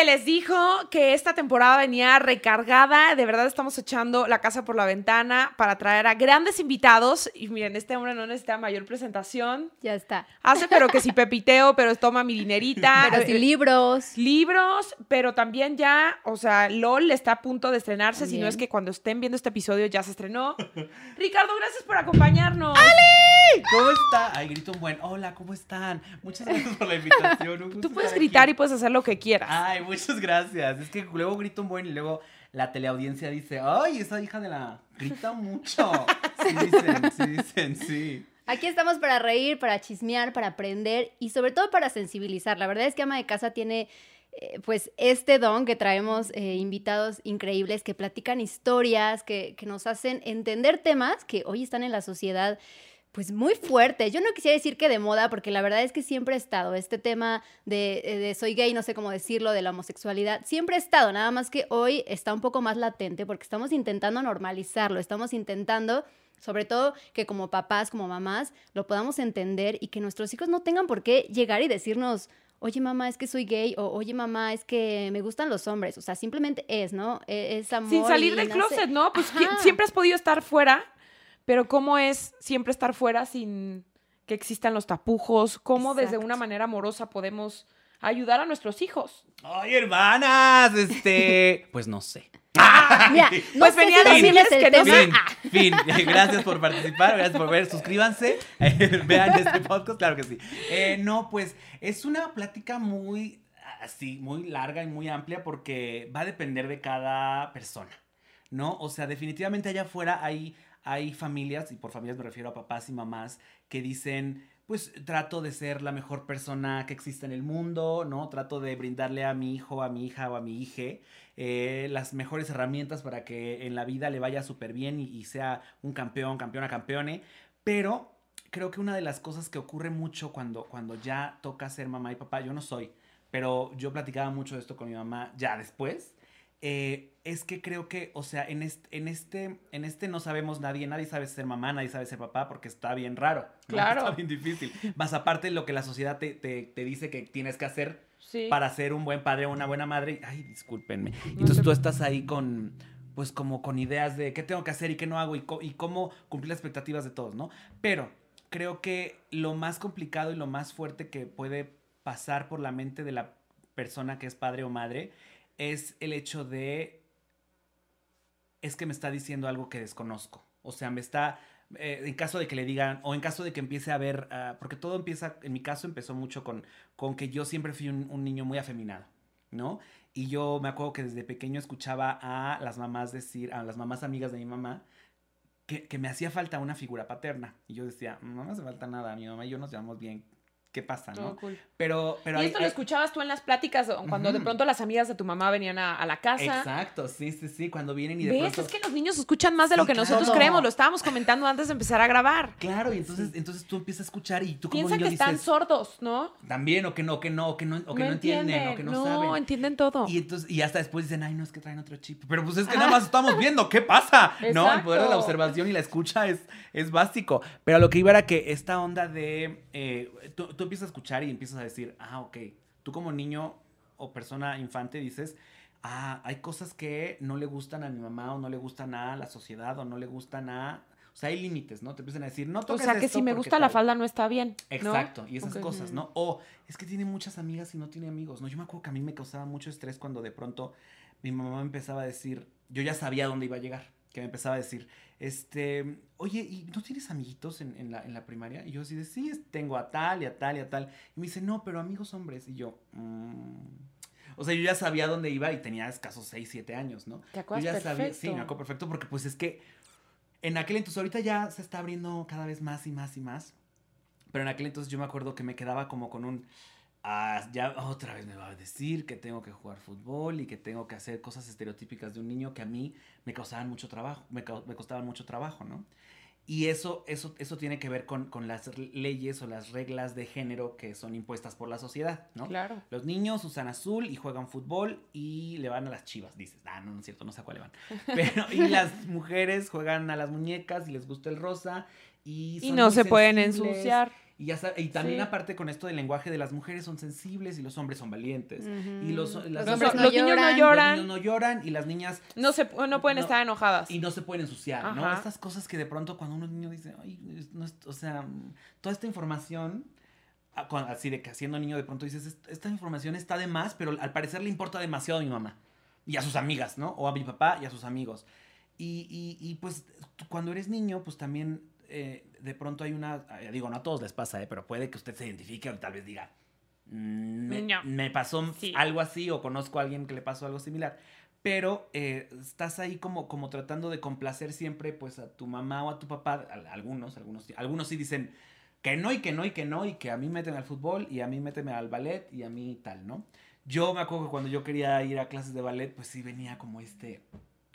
se les dijo que esta temporada venía recargada. De verdad estamos echando la casa por la ventana para traer a grandes invitados. Y miren, este hombre no necesita mayor presentación. Ya está. Hace pero que si pepiteo, pero toma mi dinerita. Pero si libros. Libros, pero también ya, o sea, LOL está a punto de estrenarse, si no es que cuando estén viendo este episodio ya se estrenó. Ricardo, gracias por acompañarnos. ¿Cómo está? Ay, grito un buen. Hola, ¿cómo están? Muchas gracias por la invitación. Tú puedes gritar aquí. y puedes hacer lo que quieras. Ay, muchas gracias. Es que luego grito un buen y luego la teleaudiencia dice, ay, esa hija de la grita mucho. Sí dicen, sí dicen, sí. Aquí estamos para reír, para chismear, para aprender y sobre todo para sensibilizar. La verdad es que Ama de Casa tiene eh, pues este don que traemos eh, invitados increíbles que platican historias, que, que nos hacen entender temas que hoy están en la sociedad pues muy fuertes. Yo no quisiera decir que de moda, porque la verdad es que siempre ha estado este tema de, eh, de soy gay, no sé cómo decirlo, de la homosexualidad, siempre ha estado, nada más que hoy está un poco más latente porque estamos intentando normalizarlo, estamos intentando sobre todo que como papás, como mamás, lo podamos entender y que nuestros hijos no tengan por qué llegar y decirnos, oye mamá, es que soy gay, o oye mamá, es que me gustan los hombres. O sea, simplemente es, ¿no? E- Es amor. Sin salir del nace- closet, ¿no? Pues siempre has podido estar fuera, pero ¿cómo es siempre estar fuera sin que existan los tapujos? ¿Cómo desde una manera amorosa podemos ayudar a nuestros hijos? Ay, hermanas, este, pues no sé. Mira, no Pues sé venía si a decirles el que no. Ah, fin. Gracias por participar, gracias por ver. Suscríbanse, eh, vean este podcast, claro que sí. Eh, no, pues es una plática muy así, muy larga y muy amplia porque va a depender de cada persona, ¿no? O sea, definitivamente allá afuera hay, hay familias, y por familias me refiero a papás y mamás, que dicen, pues trato de ser la mejor persona que existe en el mundo, ¿no? Trato de brindarle a mi hijo, a mi hija o a mi hija eh, las mejores herramientas para que en la vida le vaya súper bien y, y sea un campeón, campeona, campeone. Pero creo que una de las cosas que ocurre mucho cuando, cuando ya toca ser mamá y papá, yo no soy, pero yo platicaba mucho de esto con mi mamá ya después, eh, es que creo que, o sea, en este, en, este, en este no sabemos nadie, nadie sabe ser mamá, nadie sabe ser papá, porque está bien raro. Claro. Está bien difícil. Más aparte de lo que la sociedad te, te, te dice que tienes que hacer Sí. para ser un buen padre o una buena madre. Ay, discúlpenme. No Entonces te- tú estás ahí con, pues como con ideas de qué tengo que hacer y qué no hago y cómo cumplir las expectativas de todos, ¿no? Pero creo que lo más complicado y lo más fuerte que puede pasar por la mente de la persona que es padre o madre es el hecho de, es que me está diciendo algo que desconozco. O sea, me está, eh, en caso de que le digan, o en caso de que empiece a ver, ah, porque todo empieza, en mi caso empezó mucho con, con que yo siempre fui un, niño muy afeminado, ¿no? Y yo me acuerdo que desde pequeño escuchaba a las mamás decir, a las mamás amigas de mi mamá, que, que me hacía falta una figura paterna. Y yo decía, no me hace falta nada, mi mamá y yo nos llevamos bien. ¿Qué pasa, no? cool. Pero, pero y hay- esto lo hay- escuchabas tú en las pláticas cuando de pronto las amigas de tu mamá venían a, a la casa. Exacto, sí, sí, sí, cuando vienen y de ¿Ves? pronto... Es que los niños escuchan más de lo que nosotros creemos. Lo estábamos comentando antes de empezar a grabar. Claro, y entonces, entonces tú empiezas a escuchar y tú como Piensan que están sordos, ¿no? también, o que no, o que no, o que no, o que no, entienden, o que no, saben. entienden todo. Y entonces, y hasta después dicen, ay, no, es que traen otro chip. Pero pues es que nada más estamos viendo, ¿qué pasa? No, el poder de la observación y la escucha es, es básico. Pero lo que iba era que esta onda de, eh, tú, tú empiezas a escuchar y empiezas a decir, ah, ok, tú como niño o persona infante dices, ah, hay cosas que no le gustan a mi mamá o no le gustan a la sociedad o no le gustan a... O sea, hay límites, ¿no? Te empiezan a decir, no o toques sea, que esto si me gusta la tal". falda no está bien. ¿no? Exacto, y esas cosas, ¿no? O es que tiene muchas amigas y no tiene amigos, ¿no? Yo me acuerdo que a mí me causaba mucho estrés cuando de pronto mi mamá empezaba a decir, yo ya sabía dónde iba a llegar, que me empezaba a decir, este, oye, ¿y no tienes amiguitos en, en la, en la primaria? Y yo así de, sí, tengo a tal y a tal y a tal. Y me dice, no, pero amigos hombres. Y yo, "Mm". O sea, yo ya sabía dónde iba y tenía escasos 6, 7 años, ¿no? Te acuerdas yo ya sabía, sí, perfecto. me acuerdo perfecto porque pues es que en aquel entonces, ahorita ya se está abriendo cada vez más y más y más. Pero en aquel entonces yo me acuerdo que me quedaba como con un. "Ah, ya otra vez me va a decir que tengo que jugar fútbol y que tengo que hacer cosas estereotípicas de un niño que a mí me causaban mucho trabajo, me, me costaban mucho trabajo, ¿no? Y eso, eso, eso tiene que ver con, con las leyes o las reglas de género que son impuestas por la sociedad, ¿no? Claro. Los niños usan azul y juegan fútbol y le van a las chivas, dices. Ah, no, no es cierto, no sé a cuál le van. Pero, y las mujeres juegan a las muñecas y les gusta el rosa y, Y son no muy se pueden ensuciar. Y, ya sa- y también Sí. aparte con esto del lenguaje de las mujeres son sensibles y los hombres son valientes. Ujú. Y los, las Los niñas- hombres no los niños no lloran. los niños no lloran y las niñas No, se, no pueden No. estar enojadas. y no se pueden ensuciar, ¿no? Ajá. Estas cosas que de pronto cuando uno es niño dice, ay, no es- o sea, toda esta información, ah, así de que siendo niño de pronto dices, "Est- esta información está de más, pero al parecer le importa demasiado a mi mamá y a sus amigas, ¿no? O a mi papá y a sus amigos. Y, y- y, pues cuando eres niño, pues también eh, de pronto hay una, eh, digo, no a todos les pasa, ¿eh? pero puede que usted se identifique o tal vez diga, "Mm, me, No. me pasó Sí. algo así o conozco a alguien que le pasó algo similar. Pero eh, estás ahí como, como tratando de complacer siempre pues a tu mamá o a tu papá, a- algunos, algunos, algunos sí dicen que no y que no y que no y que a mí méteme al fútbol y a mí méteme al ballet y a mí tal, ¿no? Yo me acuerdo que cuando yo quería ir a clases de ballet, pues sí venía como este,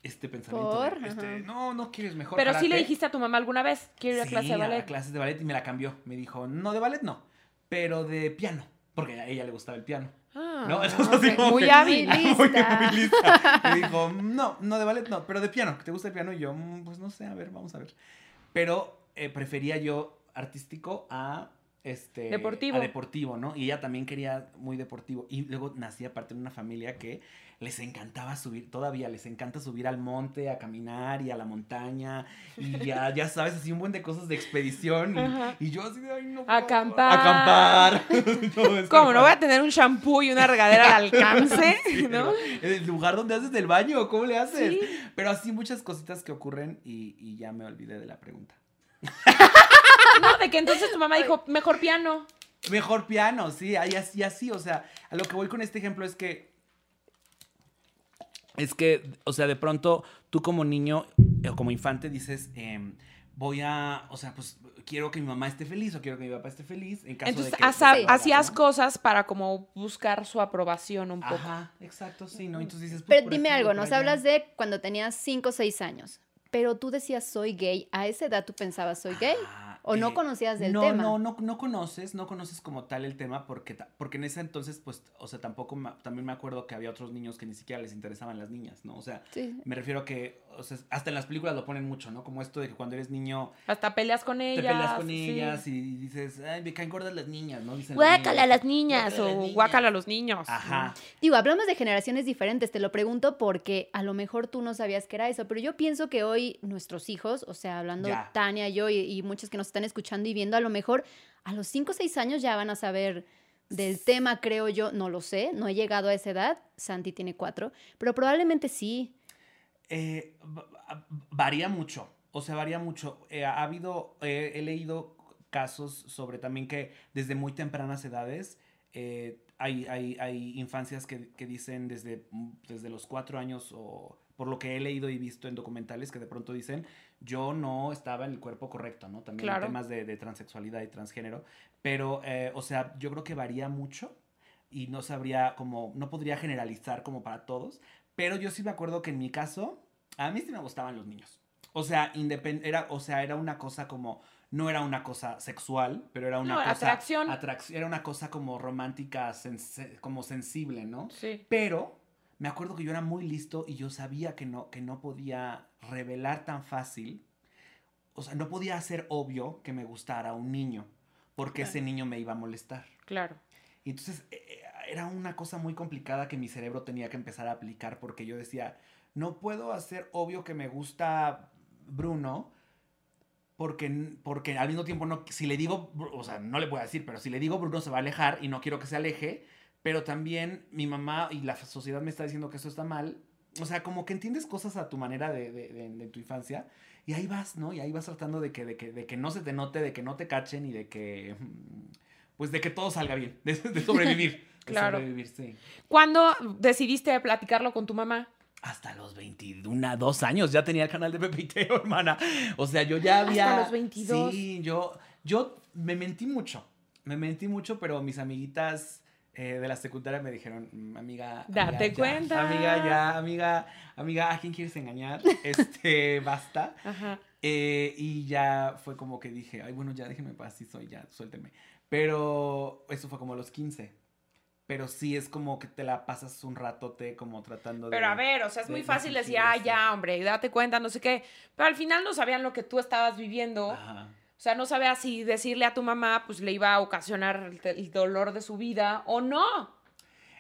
este pensamiento. de, este, no, no quieres mejor. Pero sí le karate". dijiste a tu mamá alguna vez, quiero ir a Sí, clase de ballet. a clases de ballet y me la cambió. Me dijo, no, de ballet no, pero de piano, porque a ella le gustaba el piano. Ah, ¿no? Entonces, ok, así como Muy que- hábil. Muy Muy, lista. muy lista. Me dijo, no, no de ballet, no, pero de piano. ¿Te gusta el piano? Y yo, "Mm, pues no sé, a ver, vamos a ver. Pero eh, prefería yo artístico a este Deportivo. a deportivo, ¿no? Y ella también quería muy deportivo. Y luego nací aparte en una familia que les encantaba subir, todavía les encanta subir al monte, a caminar y a la montaña. Y ya, ya sabes, así un buen de cosas de expedición. Y, yo así de, ay, no. puedo". Acampar. Acampar. No, ¿Cómo? ¿No voy a tener un shampoo y una regadera al alcance? Sí, ¿No? En el lugar donde haces el baño, ¿cómo le haces? Sí. Pero así muchas cositas que ocurren y, y ya me olvidé de la pregunta. No, de que entonces tu mamá dijo, mejor piano. Mejor piano, sí, y así, así, o sea, a lo que voy con este ejemplo es que, es que, o sea, de pronto tú como niño eh, o como infante dices, em, voy a, o sea, pues quiero que mi mamá esté feliz o quiero que mi papá esté feliz en caso Entonces de que... hasta- Sí. hacías ¿no? cosas para como buscar su aprobación un poco. Ajá, exacto, sí, ¿no? Entonces dices, pues, Pero dime aquí, algo, nos allá. hablas de cuando tenías 5 o 6 años, pero tú decías soy gay, ¿a esa edad tú pensabas soy gay? Ah, ¿O no eh, conocías del no, tema? No, no, no conoces, no conoces como tal el tema porque, porque en ese entonces, pues, o sea, tampoco, también me acuerdo que había otros niños que ni siquiera les interesaban las niñas, ¿no? O sea, Sí. me refiero a que, o sea, hasta en las películas lo ponen mucho, ¿no? Como esto de que cuando eres niño Hasta peleas con te ellas. peleas con sí. ellas y dices, ay, me caen gordas las niñas, ¿no? Dicen Guácala a las niñas. o niñas. guácala a los niños. Ajá. Digo, hablamos de generaciones diferentes, te lo pregunto porque a lo mejor tú no sabías que era eso, pero yo pienso que hoy nuestros hijos, o sea, hablando Ya. Tania, yo y, y muchos que nos están escuchando y viendo, a lo mejor a los 5 o 6 años ya van a saber del tema, creo yo, no lo sé, no he llegado a esa edad, Santi tiene 4, pero probablemente sí. Eh, va- va- varía mucho, o sea, varía mucho. Eh, ha habido, eh, he leído casos sobre también que desde muy tempranas edades eh, hay, hay, hay infancias que, que dicen desde, desde los cuatro años o por lo que he leído y visto en documentales que de pronto dicen yo no estaba en el cuerpo correcto, ¿no? También Claro. en temas de, de transexualidad y transgénero, pero, eh, o sea, yo creo que varía mucho y no sabría como, no podría generalizar como para todos, pero yo sí me acuerdo que en mi caso, a mí sí me gustaban los niños. O sea, era, o sea, era una cosa como, no era una cosa sexual, pero era una No, cosa... atracción. atrac- era una cosa como romántica, como sensible, ¿no? Sí. Pero me acuerdo que yo era muy listo y yo sabía que no, que no podía revelar tan fácil. O sea, no podía hacer obvio que me gustara un niño, porque Claro. ese niño me iba a molestar. Claro. Y entonces eh, era una cosa muy complicada que mi cerebro tenía que empezar a aplicar porque yo decía, no puedo hacer obvio que me gusta Bruno porque, porque al mismo tiempo no, si le digo, o sea, no le voy a decir, pero si le digo Bruno se va a alejar y no quiero que se aleje, pero también mi mamá y la sociedad me está diciendo que eso está mal. O sea, como que entiendes cosas a tu manera de, de- de- de tu infancia y ahí vas, ¿no? Y ahí vas tratando de que, de, que, de que no se te note, de que no te cachen y de que, mm, pues de que todo salga bien, de, sobrevivir. de Claro. sobrevivir, sí. ¿Cuándo decidiste platicarlo con tu mamá? Hasta los 21, dos años ya tenía el canal de Pepe y Teo, hermana. O sea, yo ya Hasta había... los 22. Sí, yo, yo me mentí mucho. Me mentí mucho, pero mis amiguitas eh, de la secundaria me dijeron, "Mm, amiga... Date amiga, ya, cuenta. Amiga, ya, amiga, amiga, ¿a quién quieres engañar? Este, basta. Ajá. Eh, y ya fue como que dije, ay, bueno, ya déjenme paz, sí soy, ya, suéltenme. Pero eso fue como a los 15. Pero sí es como que te la pasas un ratote como tratando de... Pero a ver, o sea, es de- muy fácil decir, ah, ya, hombre, date cuenta, no sé qué. Pero al final no sabían lo que tú estabas viviendo. Ajá. O sea, no sabía si decirle a tu mamá, pues le iba a ocasionar el, dolor de su vida o no.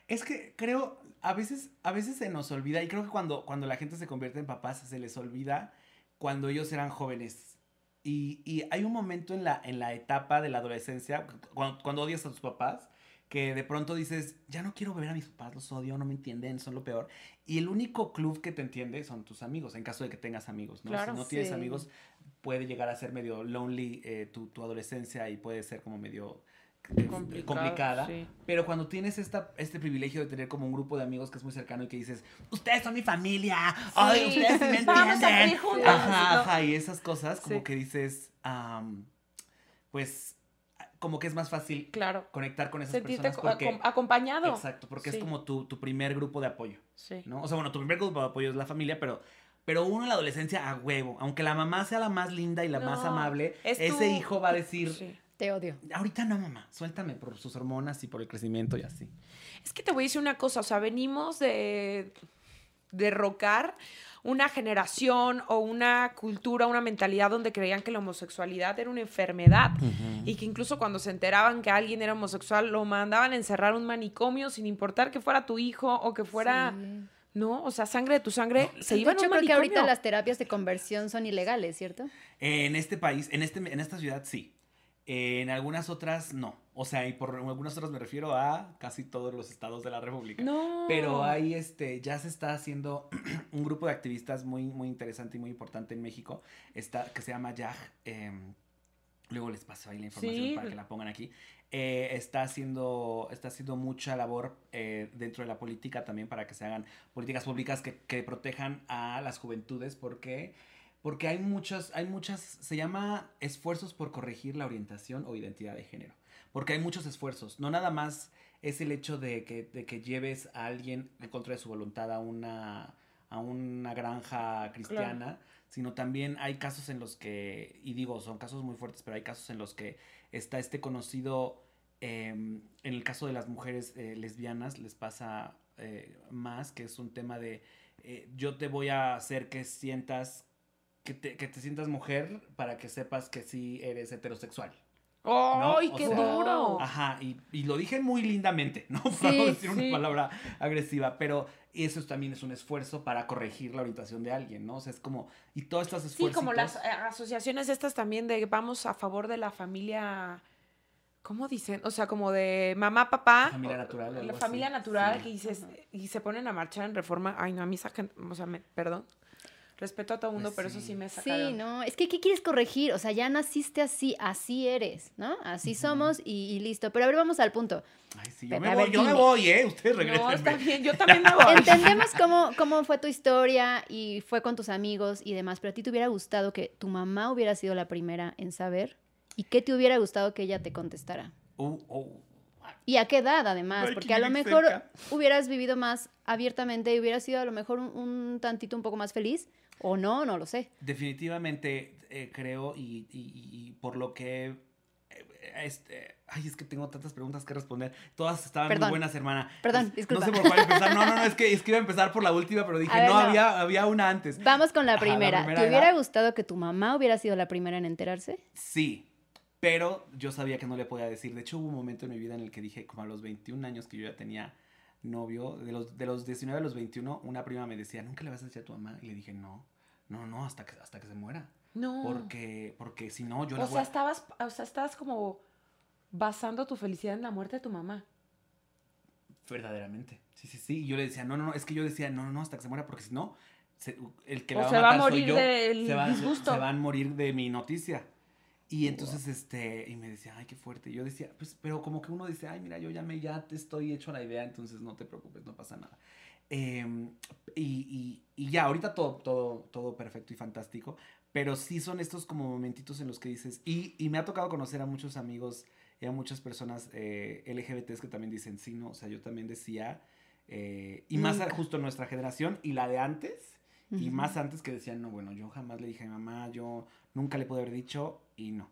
Es que creo, a veces, a veces se nos olvida, y creo que cuando, cuando la gente se convierte en papás, se les olvida cuando ellos eran jóvenes. Y, y hay un momento en la, en la etapa de la adolescencia, cuando, cuando odias a tus papás, que de pronto dices, ya no quiero ver a mis papás, los odio, no me entienden, son lo peor. Y el único club que te entiende son tus amigos, en caso de que tengas amigos, ¿no? Claro, si no tienes amigos, puede llegar a ser medio lonely eh, tu, tu adolescencia y puede ser como medio eh, complicada. sí. Pero cuando tienes esta, este privilegio de tener como un grupo de amigos que es muy cercano y que dices, ustedes son mi familia, ay, ustedes me vamos a entienden. juntos, Ajá, ajá, y esas cosas como que dices, am, pues, como que es más fácil Claro. conectar con esas Sentirte personas porque... acom- acompañado. Exacto, porque Sí. es como tu, tu primer grupo de apoyo, Sí. ¿no? O sea, bueno, tu primer grupo de apoyo es la familia, pero... Pero uno en la adolescencia a huevo, aunque la mamá sea la más linda y la más amable, es ese tu- hijo va a decir, Sí. Te odio. ahorita no mamá, suéltame por sus hormonas y por el crecimiento y así. Es que te voy a decir una cosa, o sea, venimos de derrocar una generación o una cultura, una mentalidad donde creían que la homosexualidad era una enfermedad y que incluso cuando se enteraban que alguien era homosexual lo mandaban a encerrar un manicomio sin importar que fuera tu hijo o que fuera, Sí. no, o sea, sangre de tu sangre, se iba a un creo que manicomio. ahorita las terapias de conversión son ilegales, ¿cierto? En este país, en, este, en esta ciudad sí. En algunas otras no. O sea, y por algunas otras me refiero a casi todos los estados de la República. No. Pero ahí este, ya se está haciendo un grupo de activistas muy, muy interesante y muy importante en México, está, que se llama YAG. em, luego les paso ahí la información Sí. para que la pongan aquí. Eh, está, haciendo, está haciendo mucha labor eh, dentro de la política también para que se hagan políticas públicas que, que protejan a las juventudes porque... Porque hay muchas, hay muchas, se llama esfuerzos por corregir la orientación o identidad de género. Porque hay muchos esfuerzos. No nada más es el hecho de que, de que lleves a alguien en contra de su voluntad a una, a una granja cristiana, sino también hay casos en los que, y digo, son casos muy fuertes, pero hay casos en los que está este conocido, eh, en el caso de las mujeres eh, lesbianas les pasa eh, más, que es un tema de, eh, yo te voy a hacer que sientas, que te, que te sientas mujer para que sepas que sí eres heterosexual. ¡Ay, ¿no? Qué sea, duro! Ajá, y, y lo dije muy lindamente, ¿no? Para Sí, no decir sí. una palabra agresiva, pero eso también es un esfuerzo para corregir la orientación de alguien, ¿no? O sea, es como, y todos estos Sí, esfuerzos. como las eh, asociaciones estas también de vamos a favor de la familia, ¿cómo dicen? O sea, como de mamá, papá. Familia o- natural, La familia así. natural Sí. que dices, y se ponen a marchar en reforma. Ay, no, a mí sacan, o sea, me- perdón. Respeto a todo mundo, Pues pero eso sí. sí me saca. de Sí, no, es que ¿qué quieres corregir? O sea, ya naciste así, así eres, ¿no? Así somos y, y listo. Pero a ver, vamos al punto. Ay, sí, yo me voy, ver, yo me voy, ¿eh? Ustedes regresen. No, está bien, yo también me voy. Entendemos cómo, cómo fue tu historia y fue con tus amigos y demás, pero a ti te hubiera gustado que tu mamá hubiera sido la primera en saber y qué te hubiera gustado que ella te contestara. Uh, oh. ¿Y a qué edad, además? Porque que a lo mejor hubieras vivido más abiertamente y hubieras sido a lo mejor un, un tantito un poco más feliz. O no, no lo sé. Definitivamente eh, creo y, y- por lo que... eh, este, ay, es que tengo tantas preguntas que responder. Todas estaban Perdón. muy buenas, hermana. Perdón, Es- disculpa. No sé por cuál empezar. No, no, no, es que, es que iba a empezar por la última, pero dije, ver, no, no. Había, había una antes. Vamos con la Ajá, la primera. ¿Te era- hubiera gustado que tu mamá hubiera sido la primera en enterarse? Sí, pero yo sabía que no le podía decir. De hecho, hubo un momento en mi vida en el que dije, como a los 21 años que yo ya tenía novio, de los, de los 19 a los 21, una prima me decía, ¿nunca le vas a decir a tu mamá? Y le dije, no, no, no, hasta que, hasta que se muera. No. Porque, porque si no, yo la o voy sea, a... estabas, o sea, estabas como basando tu felicidad en la muerte de tu mamá. Verdaderamente. Sí, sí, sí. Y yo le decía, no, no, no, es que yo decía, no, no, no, hasta que se muera, porque si no, se- el que O la va se va a matar soy morir yo. del se, se- disgusto. se van a morir de mi noticia. Y entonces, este, y me decía, ay, qué fuerte. Y yo decía, pues, pero como que uno dice, ay, mira, yo ya me, ya te estoy hecho a la idea, entonces no te preocupes, no pasa nada. Em, y, y- y ya, ahorita todo, todo, todo perfecto y fantástico, pero sí son estos como momentitos en los que dices, y, y me ha tocado conocer a muchos amigos y a muchas personas eh, LGBTs que también dicen, sí, no, o sea, yo también decía, eh, y más Nunca. justo nuestra generación y la de antes, y Ujú. más antes que decían, no, bueno, yo jamás le dije a mi mamá, yo nunca le pude haber dicho y no.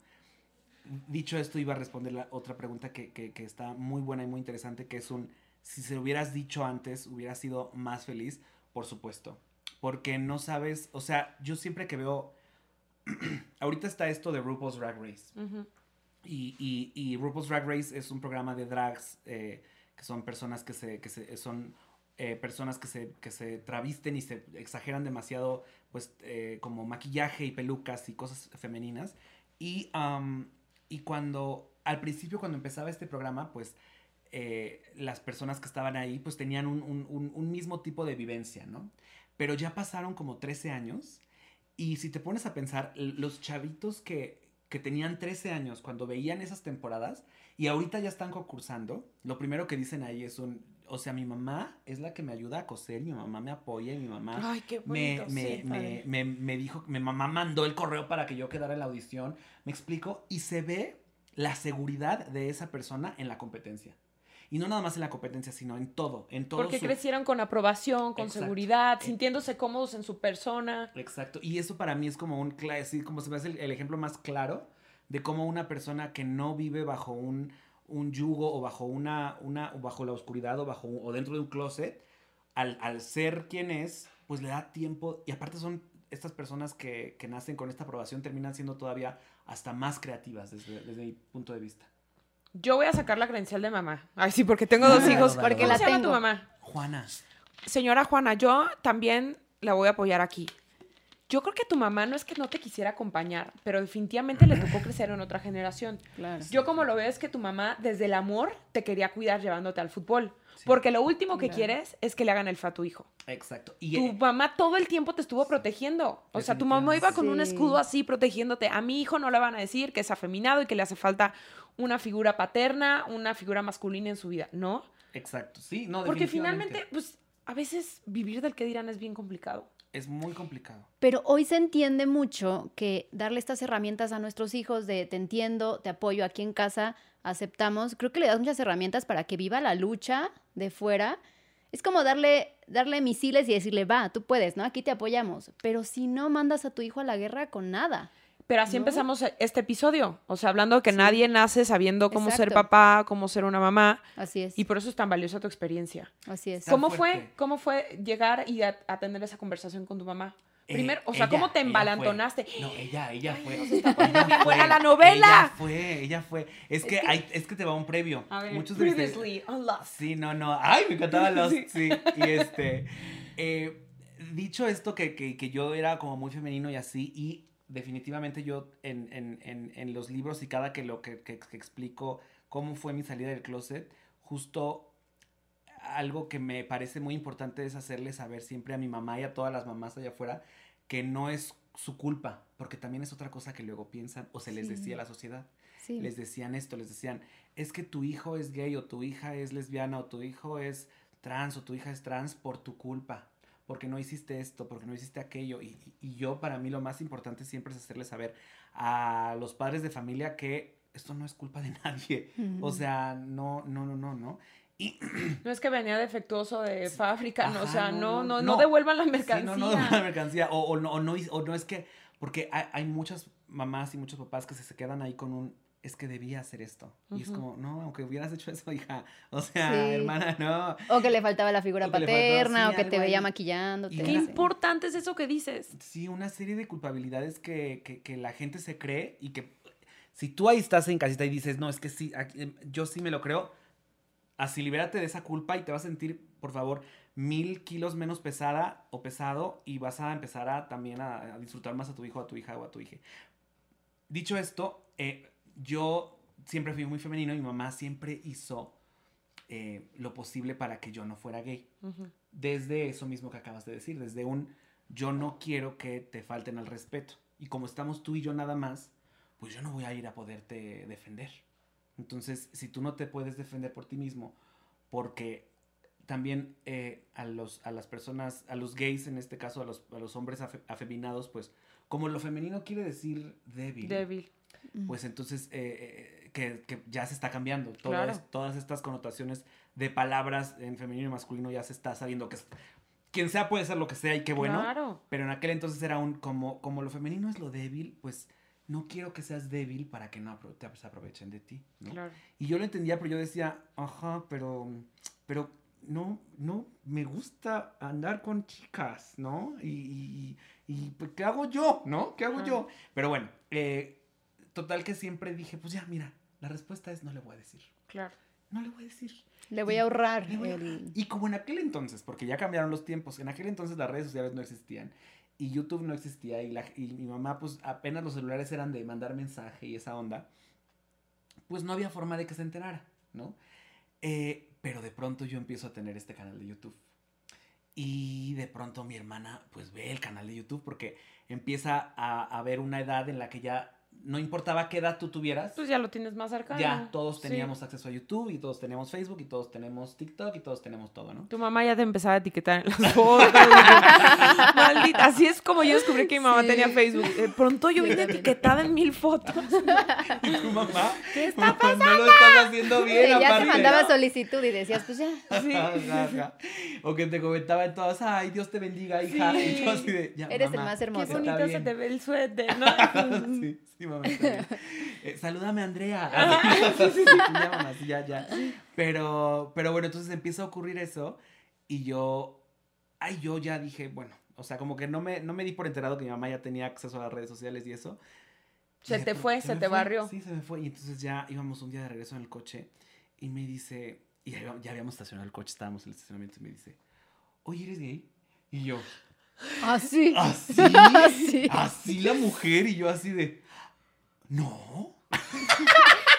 Dicho esto, iba a responder la otra pregunta que, que- que está muy buena y muy interesante, que es un, si se lo hubieras dicho antes, hubieras sido más feliz, por supuesto. Porque no sabes, o sea, yo siempre que veo ahorita está esto de RuPaul's Drag Race. Y, y, y RuPaul's Drag Race es un programa de drags eh, que son personas que se, que se son eh, personas que se, que se travisten y se exageran demasiado, pues, eh, como maquillaje y pelucas y cosas femeninas. Y, y cuando, al principio, cuando empezaba este programa, pues, eh, las personas que estaban ahí, pues, tenían un, un- un- un mismo tipo de vivencia, ¿no? Pero ya pasaron como 13 años y si te pones a pensar, los chavitos que, que tenían 13 años cuando veían esas temporadas y ahorita ya están concursando, lo primero que dicen ahí es un, o sea, mi mamá es la que me ayuda a coser, mi mamá me apoya y mi mamá Ay, qué me, bonito. me, sí, me, me, me dijo, mi mamá mandó el correo para que yo quedara en la audición, me explico, y se ve la seguridad de esa persona en la competencia. Y no nada más en la competencia, sino en todo, en todo Porque su- crecieron con aprobación, con Exacto. seguridad, Eh. sintiéndose cómodos en su persona. Exacto. Y eso para mí es como un como se me hace el, el ejemplo más claro de cómo una persona que no vive bajo un, un yugo o bajo una, una o bajo la oscuridad o bajo o dentro de un closet, al, al ser quien es, pues le da tiempo. Y aparte son estas personas que, que nacen con esta aprobación terminan siendo todavía hasta más creativas desde, desde mi punto de vista. Yo voy a sacar la credencial de mamá. Ay, sí, porque tengo dos Dale, hijos. Porque dale. ¿Cómo la se llama tu mamá? Juana. Señora Juana, yo también la voy a apoyar aquí. Yo creo que tu mamá no es que no te quisiera acompañar, pero definitivamente le tocó crecer en otra generación. Claro. Yo como lo veo es que tu mamá desde el amor te quería cuidar llevándote al fútbol. Sí. Porque lo último que Claro. quieres es que le hagan el feo a tu hijo. Exacto. Y Tu eh, mamá todo el tiempo te estuvo protegiendo. O sea, tu mamá iba con un escudo así protegiéndote. A mi hijo no le van a decir que es afeminado y que le hace falta una figura paterna, una figura masculina en su vida. No. exacto. Sí, no, Porque finalmente, pues, a veces vivir del que dirán es bien complicado. Es muy complicado. Pero hoy se entiende mucho que darle estas herramientas a nuestros hijos de te entiendo, te apoyo aquí en casa, aceptamos, creo que le das muchas herramientas para que viva la lucha de fuera. Es como darle, darle misiles y decirle, va, tú puedes, ¿no? Aquí te apoyamos. Pero si no mandas a tu hijo a la guerra con nada. Pero así ¿No? empezamos este episodio. O sea, hablando que Sí. nadie nace sabiendo cómo ser papá, cómo ser una mamá. Así es. Y por eso es tan valiosa tu experiencia. Así es. ¿Cómo fue, ¿Cómo fue llegar y a, a tener esa conversación con tu mamá? Eh, Primero, o sea, ella- ¿cómo te embalantonaste? fue. No, ella, ella fue. nos está poniendo Ella fue, buena la novela. Ella fue, ella fue. Es que, que- hay, es que te va un previo. A ver, Muchos de ustedes- previously on Lost. Sí, no, no. Ay, me encantaba los. Sí. Sí. Y este. eh, dicho esto, que, que, que yo era como muy femenino y así, y definitivamente yo en, en, en, en los libros y cada que lo que, que- que explico cómo fue mi salida del closet, justo algo que me parece muy importante es hacerle saber siempre a mi mamá y a todas las mamás allá afuera que no es su culpa, porque también es otra cosa que luego piensan o se les Sí. decía a la sociedad Sí. les decían esto, les decían, es que tu hijo es gay o tu hija es lesbiana o tu hijo es trans o tu hija es trans por tu culpa, porque no hiciste esto, porque no hiciste aquello. Y, y- yo para mí lo más importante siempre es hacerles saber a los padres de familia que esto no es culpa de nadie. O sea, no, no, no, no, no. Y No es que venía defectuoso de fábrica, no, o sea, no, no, no, devuelvan la Sí, mercancía. no, no devuelvan la mercancía. O, o no, o, no, o no es que, porque hay, hay muchas mamás y muchos papás que se, se quedan ahí con un, es que debía hacer esto. Y es como, no, aunque hubieras hecho eso, hija. O sea, Sí. hermana, no. O que le faltaba la figura O que paterna, sí, o que te veía ahí. maquillándote. Y Qué importante es eso que dices. Sí, una serie de culpabilidades que, que, que la gente se cree y que si tú ahí estás en casita y dices, no, es que sí, aquí- em, yo sí me lo creo, así libérate de esa culpa y te vas a sentir, por favor, mil kilos menos pesada o pesado y vas a empezar a también a, a disfrutar más a tu hijo, a tu hija o a tu hija. Dicho esto, eh, yo siempre fui muy femenino y mi mamá siempre hizo eh, lo posible para que yo no fuera gay desde eso mismo que acabas de decir, desde un yo no quiero que te falten al respeto. Y como estamos tú y yo nada más, pues yo no voy a ir a poderte defender. Entonces, si tú no te puedes defender por ti mismo, porque también eh, a, los, a las personas, a los gays en este caso, a los, a los hombres afe- afeminados, pues como lo femenino quiere decir débil, Débil. Pues entonces eh, eh, que, que ya se está cambiando. Todo Claro. es- todas estas connotaciones de palabras en femenino y masculino ya se está sabiendo que es- quien sea puede ser lo que sea y qué bueno. Claro. Pero en aquel entonces era un como, como lo femenino es lo débil, pues no quiero que seas débil para que no te aprovechen de ti. ¿no? Claro. Y yo lo entendía, pero yo decía, ajá, pero, pero no, no me gusta andar con chicas, ¿no? Y, y, y pues, ¿qué hago yo, no? ¿Qué hago yo? Pero bueno, eh, total que siempre dije, pues ya, mira, la respuesta es no le voy a decir. Claro. No le voy a decir. Le voy a ahorrar. Le voy a el- ahorrar. Y como en aquel entonces, porque ya cambiaron los tiempos, en aquel entonces las redes sociales no existían y YouTube no existía y, la, y mi mamá pues apenas los celulares eran de mandar mensaje y esa onda, pues no había forma de que se enterara, ¿no? Eh, pero de pronto yo empiezo a tener este canal de YouTube. Y de pronto mi hermana pues ve el canal de YouTube porque empieza a, a ver una edad en la que ya no importaba qué edad tú tuvieras, Pues ya lo tienes más cercano. ya todos Sí. teníamos acceso a YouTube y todos teníamos Facebook y todos tenemos TikTok y todos tenemos todo, ¿no? Tu mamá ya te empezaba a etiquetar en las fotos. Maldita. Así es como yo descubrí que mi mamá Sí. tenía Facebook. De pronto yo Yo vine etiquetada en mil fotos. Y tu mamá, ¿Qué está pasando? No lo estás haciendo bien, ya te mandaba solicitud y decías, pues ya. Sí. O que te comentaba en todas, ay, Dios te bendiga, hija. Sí. Y tú así de, ya, Eres el más Qué hermoso. Está bonito se te ve el suéter, ¿no? sí, sí, bien. Eh, salúdame, Andrea. Ah. Sí, sí, ya, mamá, sí, ya, ya. Pero, pero bueno, entonces empieza a ocurrir eso y yo, ay, yo ya dije, bueno, o sea, como que no me, no me di por enterado que mi mamá ya tenía acceso a las redes sociales y eso. Y Se de te fue, se me te barrió. Sí, se me fue. Y entonces ya íbamos un día de regreso en el coche y me dice, y ya, ya habíamos estacionado el coche, estábamos en el estacionamiento y me dice, oye, ¿eres gay? Y yo, Así. ¿así? Así. ¿Así la mujer? Y yo así de, no.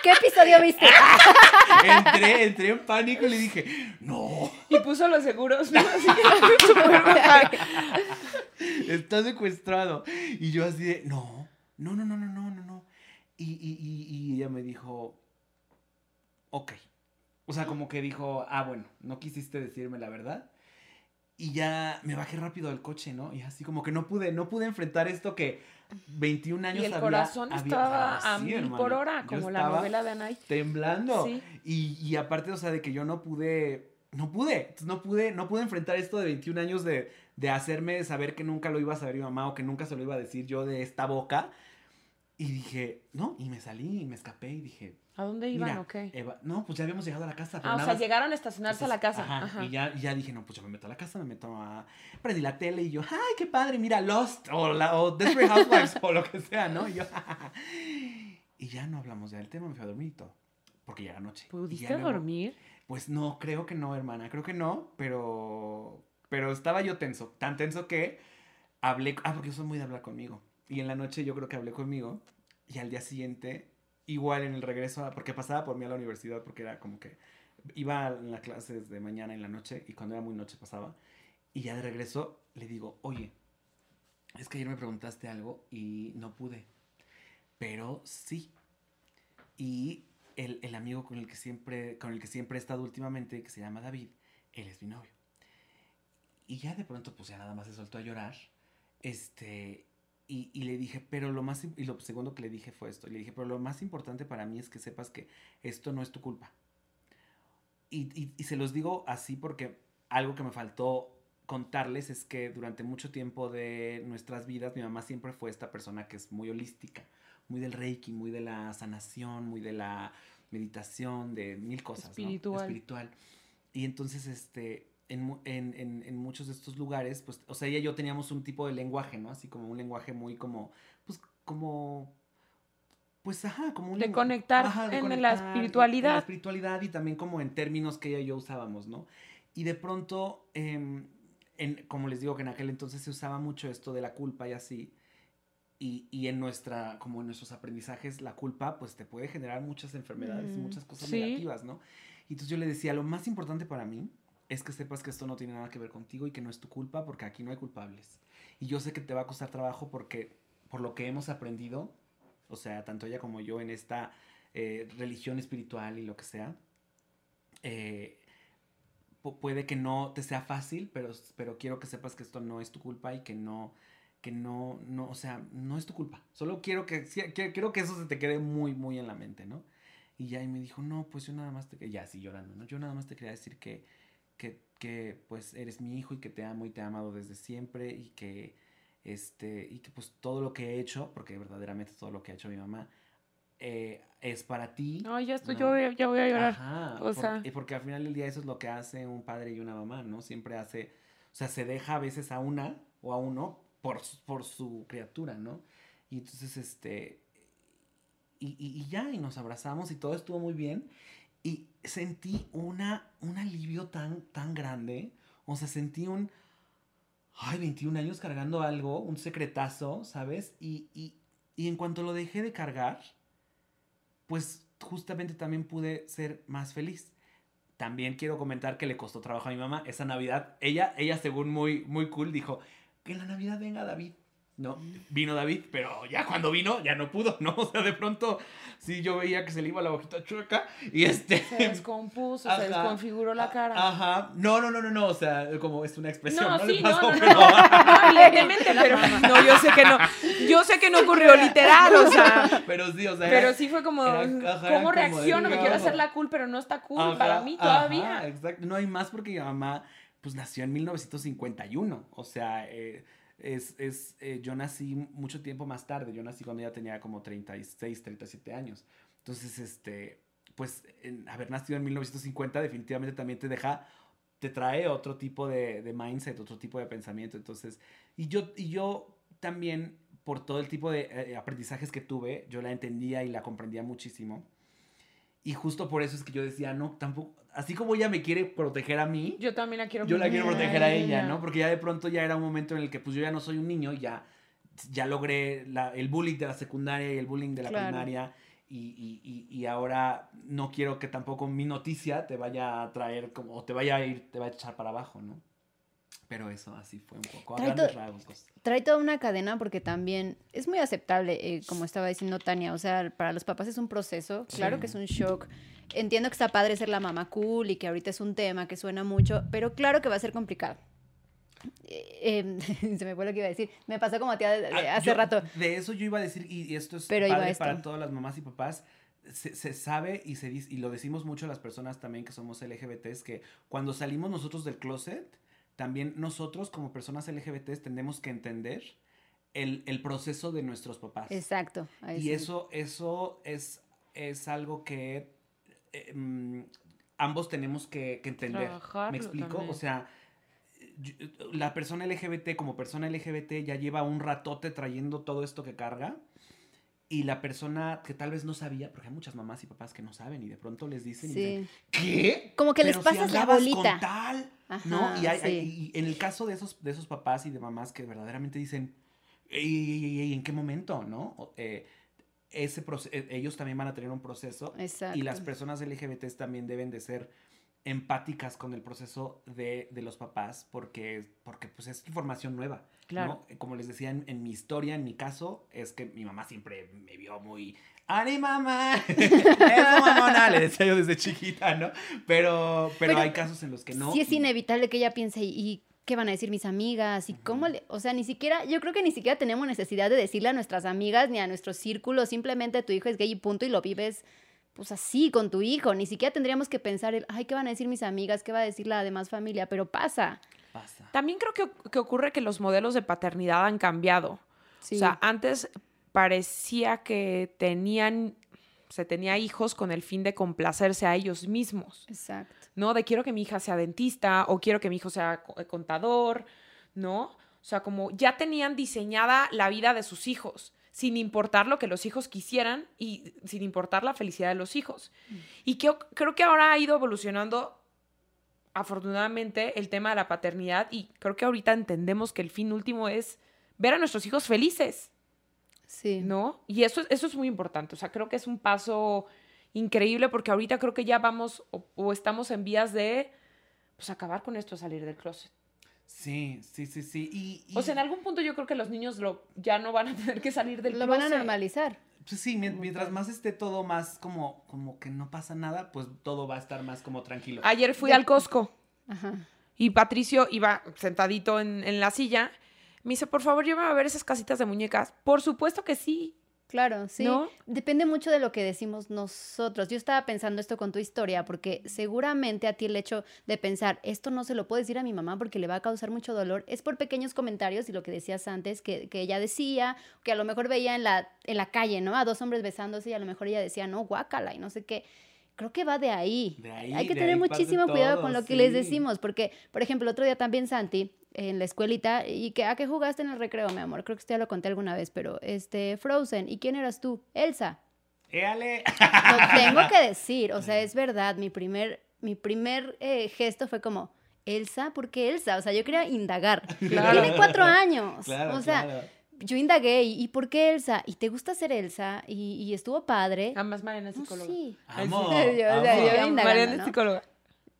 ¿Qué episodio viste? entré, entré en pánico y le dije, no. Y puso los seguros, ¿no? Así que Está secuestrado. Y yo así de, no, no, no, no, no, no, no. Y, y, y, y ella me dijo, ok. O sea, como que dijo, ah, bueno, no quisiste decirme la verdad. Y ya me bajé rápido al coche, ¿no? Y así como que no pude, no pude enfrentar esto que 21 años Y el había- corazón había- estaba Ah, a mil por hora, como la novela de Anay. Temblando. Sí. Y, y aparte, o sea, de que yo no pude, no pude, no pude, no pude enfrentar esto de 21 años de, de hacerme saber que nunca lo iba a saber mi mamá o que nunca se lo iba a decir yo de esta boca. Y dije, no, y me salí y me escapé y dije, ¿A dónde iban mira, o qué? Eva- no, pues ya habíamos llegado a la casa. pero Ah, o sea, llegaron a estacionarse a la casa. Ajá, Ajá. Y ya, dije, no, pues yo me meto a la casa, me meto a... Prendí la tele y yo, ay, qué padre, mira, Lost o, la, o Desperate Housewives o lo que sea, ¿no? Y yo, y ya no hablamos ya del tema, me fui a dormir y todo. Porque ya era noche. Ya ¿Pudiste dormir? Pues no, creo que no, hermana, creo que no, pero... Pero estaba yo tenso, tan tenso que hablé... Ah, porque yo soy muy de hablar conmigo. Y en la noche yo creo que hablé conmigo y al día siguiente, igual en el regreso, porque pasaba por mí a la universidad, porque era como que iba a las clases de mañana en la noche y cuando era muy noche pasaba. Y ya de regreso le digo, oye, es que ayer me preguntaste algo y no pude, pero sí. Y el, el amigo con el, que siempre, con el que siempre he estado últimamente, que se llama David, él es mi novio. Y ya de pronto, pues ya nada más se soltó a llorar. Este, y, y le dije, pero lo más, y lo segundo que le dije fue esto, le dije, pero lo más importante para mí es que sepas que esto no es tu culpa. Y, y- y se los digo así porque algo que me faltó contarles es que durante mucho tiempo de nuestras vidas mi mamá siempre fue esta persona que es muy holística, muy del reiki, muy de la sanación, muy de la meditación, de mil cosas. ¿no? Espiritual. Espiritual. Y entonces, este, en, en, en, en muchos de estos lugares, pues, o sea, ella y yo teníamos un tipo de lenguaje, ¿no? Así como un lenguaje muy como, pues, como, pues, ajá, como un De conectar en la espiritualidad. En la espiritualidad y también como en términos que ella y yo usábamos, ¿no? Y de pronto, en, como les digo que en aquel entonces se usaba mucho esto de la culpa y así, y, y en nuestra, como en nuestros aprendizajes, la culpa pues te puede generar muchas enfermedades Mm, muchas cosas sí. negativas, ¿no? Y entonces yo le decía, lo más importante para mí es que sepas que esto no tiene nada que ver contigo y que no es tu culpa porque aquí no hay culpables. Y yo sé que te va a costar trabajo porque por lo que hemos aprendido, o sea, tanto ella como yo en esta eh, religión espiritual y lo que sea, eh, pu- puede que no te sea fácil, pero, pero quiero que sepas que esto no es tu culpa y que no, que no, no, o sea, no es tu culpa. Solo quiero que- quiero que eso se te quede muy, muy en la mente, ¿no? Y ya y me dijo, no, pues yo nada más te, ya así llorando, ¿no? Yo nada más te quería decir que, que, que, pues eres mi hijo y que te amo y te he amado desde siempre y que, este, y que pues todo lo que he hecho, porque verdaderamente todo lo que ha hecho mi mamá, eh, es para ti. Ay, ya estoy, ¿no? yo voy voy a llorar. Ajá, O por- sea. y porque al final del día eso es lo que hace un padre y una mamá, ¿no? Siempre hace, o sea, se deja a veces a una o a uno por, por su criatura, ¿no? Y entonces, este, y, y- y ya, y nos abrazamos y todo estuvo muy bien. Y sentí una, un alivio tan, tan grande, o sea, sentí un, ay, 21 años cargando algo, un secretazo, ¿sabes? Y, y, y en cuanto lo dejé de cargar, pues justamente también pude ser más feliz. También quiero comentar que le costó trabajo a mi mamá esa Navidad. Ella, ella según muy, muy cool, dijo, que en la Navidad venga David. No, vino David, pero ya cuando vino, ya no pudo, ¿no? O sea, de pronto, sí, yo veía que se le iba la boquita chueca y este... Se descompuso, Ajá. se desconfiguró la cara. Ajá. No, no, no, no, no, o sea, como es una expresión, No, ¿no? sí, Le no, pasó, no, no, pero- no, evidentemente, pero no, yo sé que no, yo sé que no ocurrió literal, o sea, Pero sí, o sea... pero sí fue como, era- ajá, era ¿cómo reacciono? Me quiero hacer la cool, pero no está cool Ajá, para mí ajá, todavía. exacto. No hay más porque mi mamá, pues nació en 1951. O sea, eh, es, es, eh, yo nací mucho tiempo más tarde. Yo nací cuando ella tenía como 36, 37 años. Entonces, este, pues, en haber nacido en 1950 definitivamente también te deja, te trae otro tipo de, de mindset, otro tipo de pensamiento. Entonces, y yo, y yo también, por todo el tipo de eh, aprendizajes que tuve, yo la entendía y la comprendía muchísimo. Y justo por eso es que yo decía, no, tampoco, así como ella me quiere proteger a mí, Yo también la quiero yo la quiero proteger a ella. ¿no? Porque ya de pronto ya era un momento en el que pues yo ya no soy un niño, ya, ya logré la- el bullying de la secundaria y el bullying de la Claro. primaria. Y, y- y- y ahora no quiero que tampoco mi noticia te vaya a traer como, o te vaya a ir, te vaya a echar para abajo, ¿no? Pero eso así fue un poco, Trae to- rasgos. Trae toda una cadena porque también es muy aceptable, eh, como estaba diciendo Tania, o sea, para los papás es un proceso, claro Sí. que es un shock. Entiendo que está padre ser la mamá cool y que ahorita es un tema que suena mucho, pero claro que va a ser complicado. Eh, em, se me fue lo que iba a decir. Me pasó como a ti Ah, hace yo- rato. De eso yo iba a decir, y esto es Pero padre esto. para todas las mamás y papás. Se, se sabe y se dice, y lo decimos mucho las personas también que somos LGBTs, que cuando salimos nosotros del closet, también nosotros como personas LGBTs tenemos que entender el, el proceso de nuestros papás. Exacto. ahí Y sí. eso, eso es, es algo que eh, mm, ambos tenemos que, que entender. Trabajarlo ¿Me explico? también. O sea, yo- la persona LGBT como persona LGBT ya lleva un ratote trayendo todo esto que carga. Y la persona que tal vez no sabía, porque hay muchas mamás y papás que no saben y de pronto les dicen, y dicen, Sí. ¿qué? Como que les pasas la andabas bolita. Con tal, Ajá, ¿no? Y, hay- sí. hay- y en el caso de esos, de esos papás y de mamás que verdaderamente dicen, "Ey, ey, ey, ey, ¿en qué momento? ¿No? Eh, ese eh, ellos también van a tener un proceso Exacto. y las personas LGBTs también deben de ser empáticas con el proceso de, de los papás porque, porque pues es información nueva. Claro. ¿no? Como les decía en, en mi historia, en mi caso, es que mi mamá siempre me vio muy... ¡Ani mamá! ¡Eso mamona! Le decía yo desde chiquita, ¿no? Pero, pero, Pero hay casos en los que no. Sí es inevitable que ella piense, ¿y- ¿y qué van a decir mis amigas? ¿Y cómo le...? O sea, ni siquiera, yo creo que ni siquiera tenemos necesidad de decirle a nuestras amigas ni a nuestro círculo, simplemente tu hijo es gay y punto y lo vives pues así con tu hijo. Ni siquiera tendríamos que pensar, el, ay, ¿qué van a decir mis amigas? ¿Qué va a decir la demás familia? Pero pasa. Pasa. También creo que, que ocurre que los modelos de paternidad han cambiado. Sí. O sea, antes parecía que tenían, se tenía hijos con el fin de complacerse a ellos mismos, Exacto. ¿no? De quiero que mi hija sea dentista o quiero que mi hijo sea eh, contador, ¿no? O sea, como ya tenían diseñada la vida de sus hijos, sin importar lo que los hijos quisieran y sin importar la felicidad de los hijos. Y que, creo que ahora ha ido evolucionando afortunadamente el tema de la paternidad y creo que ahorita entendemos que el fin último es ver a nuestros hijos felices. Sí. ¿no? Y eso, eso es muy importante. O sea, creo que es un paso increíble porque ahorita creo que ya vamos o, o estamos en vías de pues acabar con esto, salir del closet. Sí, sí, sí, sí. Y, y- O sea, en algún punto yo creo que los niños lo, ya no van a tener que salir del Lo closet. van a normalizar. Pues sí, mien- mientras más esté todo más como, como que no pasa nada, pues todo va a estar más como tranquilo. Ayer fui al Costco Ajá. y Patricio iba sentadito en, en la silla. Me dice, por favor, llévame a ver esas casitas de muñecas. Por supuesto que sí. Claro, sí. ¿No? Depende mucho de lo que decimos nosotros. Yo estaba pensando esto con tu historia, porque seguramente a ti el hecho de pensar, esto no se lo puedo decir a mi mamá porque le va a causar mucho dolor, es por pequeños comentarios y lo que decías antes, que, que ella decía, que a lo mejor veía en la, en la calle, ¿no? A dos hombres besándose y a lo mejor ella decía, no, guácala y no sé qué. Creo que va de ahí. De ahí, Hay que tener muchísimo cuidado todo, con lo que les decimos, porque, por ejemplo, el otro día también Santi, en la escuelita, y que, ¿a qué jugaste en el recreo, mi amor? Creo que usted ya lo conté alguna vez, pero, este, Frozen, ¿y quién eras tú? Elsa. ¡Éale! Lo tengo que decir, o sea, es verdad, mi primer, mi primer eh, gesto fue como, Elsa, ¿por qué Elsa? O sea, yo quería indagar. Claro. Tiene cuatro años. Claro, o sea, claro. Yo indagué, ¿y, y por qué Elsa? ¿Y te gusta ser Elsa? ¿Y, y estuvo padre? Además, Mariana es No, psicóloga. sí. Amo, Yo- o sea, amo. yo- Mariana ¿no? es psicóloga.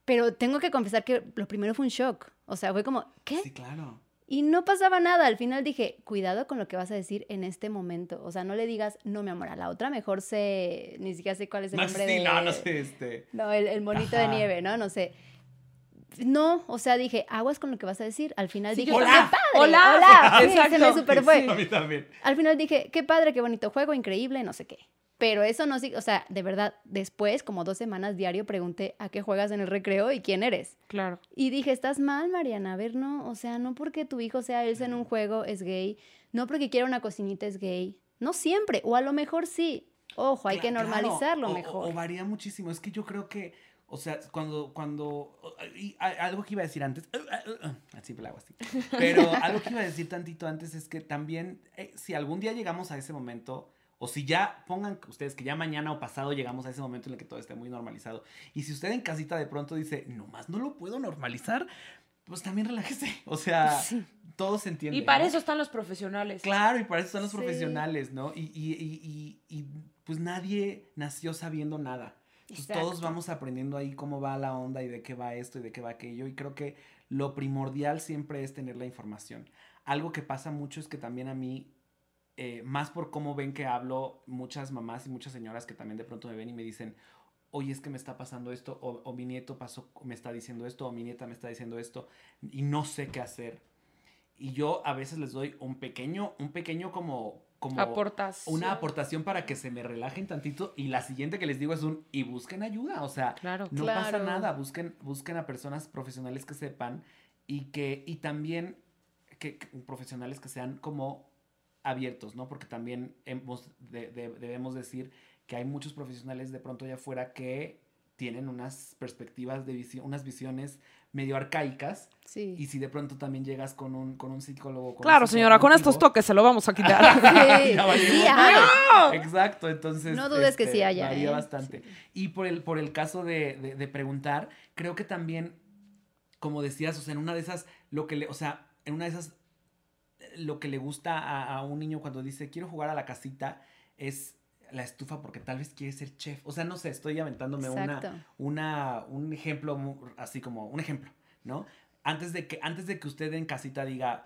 Pero tengo que confesar que lo primero fue un shock. O sea, fue como, ¿qué? Sí, claro. Y no pasaba nada. Al final dije, cuidado con lo que vas a decir en este momento. O sea, no le digas, no, mi amor, a la otra mejor sé, ni siquiera sé cuál es el No, nombre sí, de... no, no sé, este. No, el, el monito de nieve, ¿no? No sé. No, o sea, dije, aguas con lo que vas a decir. Al final Sí, dije, yo ¡qué padre! ¡Hola! ¡Hola! Sí, Exacto. se me super fue. Sí, a mí también. Al final dije, qué padre, qué bonito juego, increíble, no sé qué. Pero eso no sí, o sea, de verdad, después, como dos semanas diario, pregunté a qué juegas en el recreo y quién eres. Claro. Y dije, estás mal, Mariana. A ver, no, o sea, no porque tu hijo sea Elsa en un juego es gay, no porque quiera una cocinita es gay. No siempre, o a lo mejor sí. Ojo, hay que claro, normalizarlo o- o- mejor. O, varía muchísimo. Es que yo creo que, o sea, cuando, cuando, y a- algo que iba a decir antes, siempre lo hago así, pero algo que iba a decir tantito antes es que también, eh, si algún día llegamos a ese momento, o si ya pongan ustedes que ya mañana o pasado llegamos a ese momento en el que todo esté muy normalizado, y si usted en casita de pronto dice, nomás no lo puedo normalizar, pues también relájese. O sea, Sí. todo se entiende. Y para ¿no? eso están los profesionales. Claro, y para eso están los Sí. profesionales, ¿no? Y, y, y, y, y, pues nadie nació sabiendo nada. Pues todos vamos aprendiendo ahí cómo va la onda y de qué va esto y de qué va aquello. Y creo que lo primordial siempre es tener la información. Algo que pasa mucho es que también a mí, eh, más por cómo ven que hablo, muchas mamás y muchas señoras que también de pronto me ven y me dicen, oye, es que me está pasando esto, o, o mi nieto pasó, me está diciendo esto, o mi nieta me está diciendo esto, y no sé qué hacer. Y yo a veces les doy un pequeño, un pequeño como, como Aportas. una aportación para que se me relajen tantito. Y la siguiente que les digo es un, y busquen ayuda. O sea, Claro. no pasa nada. Busquen, busquen a personas profesionales que sepan y que, y también que, que profesionales que sean como abiertos, ¿no? Porque también hemos, de- de- debemos decir que hay muchos profesionales de pronto allá afuera que tienen unas perspectivas de visión, unas visiones medio arcaicas Sí. y si de pronto también llegas con un, con un psicólogo. con un Claro, señora, con estos toques se lo vamos a quitar. Sí, Ya valimos. sí hay. Exacto, entonces. No dudes que sí haya, Varía ¿eh? bastante. Y por el, por el caso de, de- de preguntar, creo que también, como decías, o sea, en una de esas, lo que le, o sea, en una de esas, lo que le gusta a, a un niño cuando dice quiero jugar a la casita es la estufa porque tal vez quiere ser chef. O sea, no sé, estoy aventándome Exacto. una, una, un ejemplo mu- así como, un ejemplo, ¿no? Antes de, que, antes de que usted en casita diga,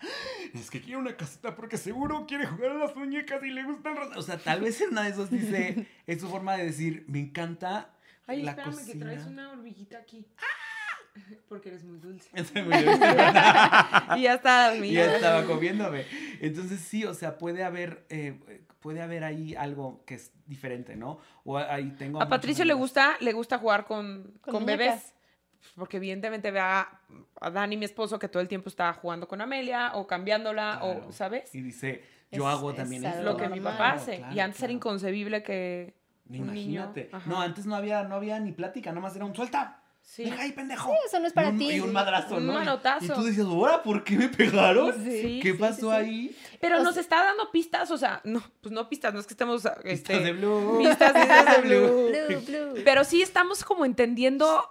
es que quiere una casita porque seguro quiere jugar a las muñecas y le gusta el rosa. O sea, tal vez en una de esas dice, es su forma de decir, me encanta Ay, la espérame cocina. que traes una hormiguita aquí. Porque eres muy dulce. Está muy bien. y ya está y dormida. ya estaba comiéndome. Entonces sí, o sea, puede haber, eh, puede haber ahí algo que es diferente, ¿no? O ahí tengo... A Patricio le gusta, le gusta jugar con, Con con, bebés. Porque evidentemente ve a, a Dani, mi esposo, que todo el tiempo está jugando con Amelia o cambiándola, Claro. o, ¿sabes? Y dice, yo Es- hago es también esto. Lo que mi papá Claro, hace. claro, y antes era claro. inconcebible que un niño... Imagínate. No, antes no había, no había ni plática, nomás era un suelta. Sí. Deja ahí, pendejo. Sí, eso no es para y un, ti. Y un madrazo, Un ¿no? Y- manotazo. Y tú decías, ahora, ¿por qué me pegaron? Sí, ¿Qué sí, pasó sí, sí. ahí? Pero O nos sea- está dando pistas, o sea, no, pues no pistas, no es que estemos... Este, Pistas de blue. pistas, pistas de blue. Blue, blue. Pero sí estamos como entendiendo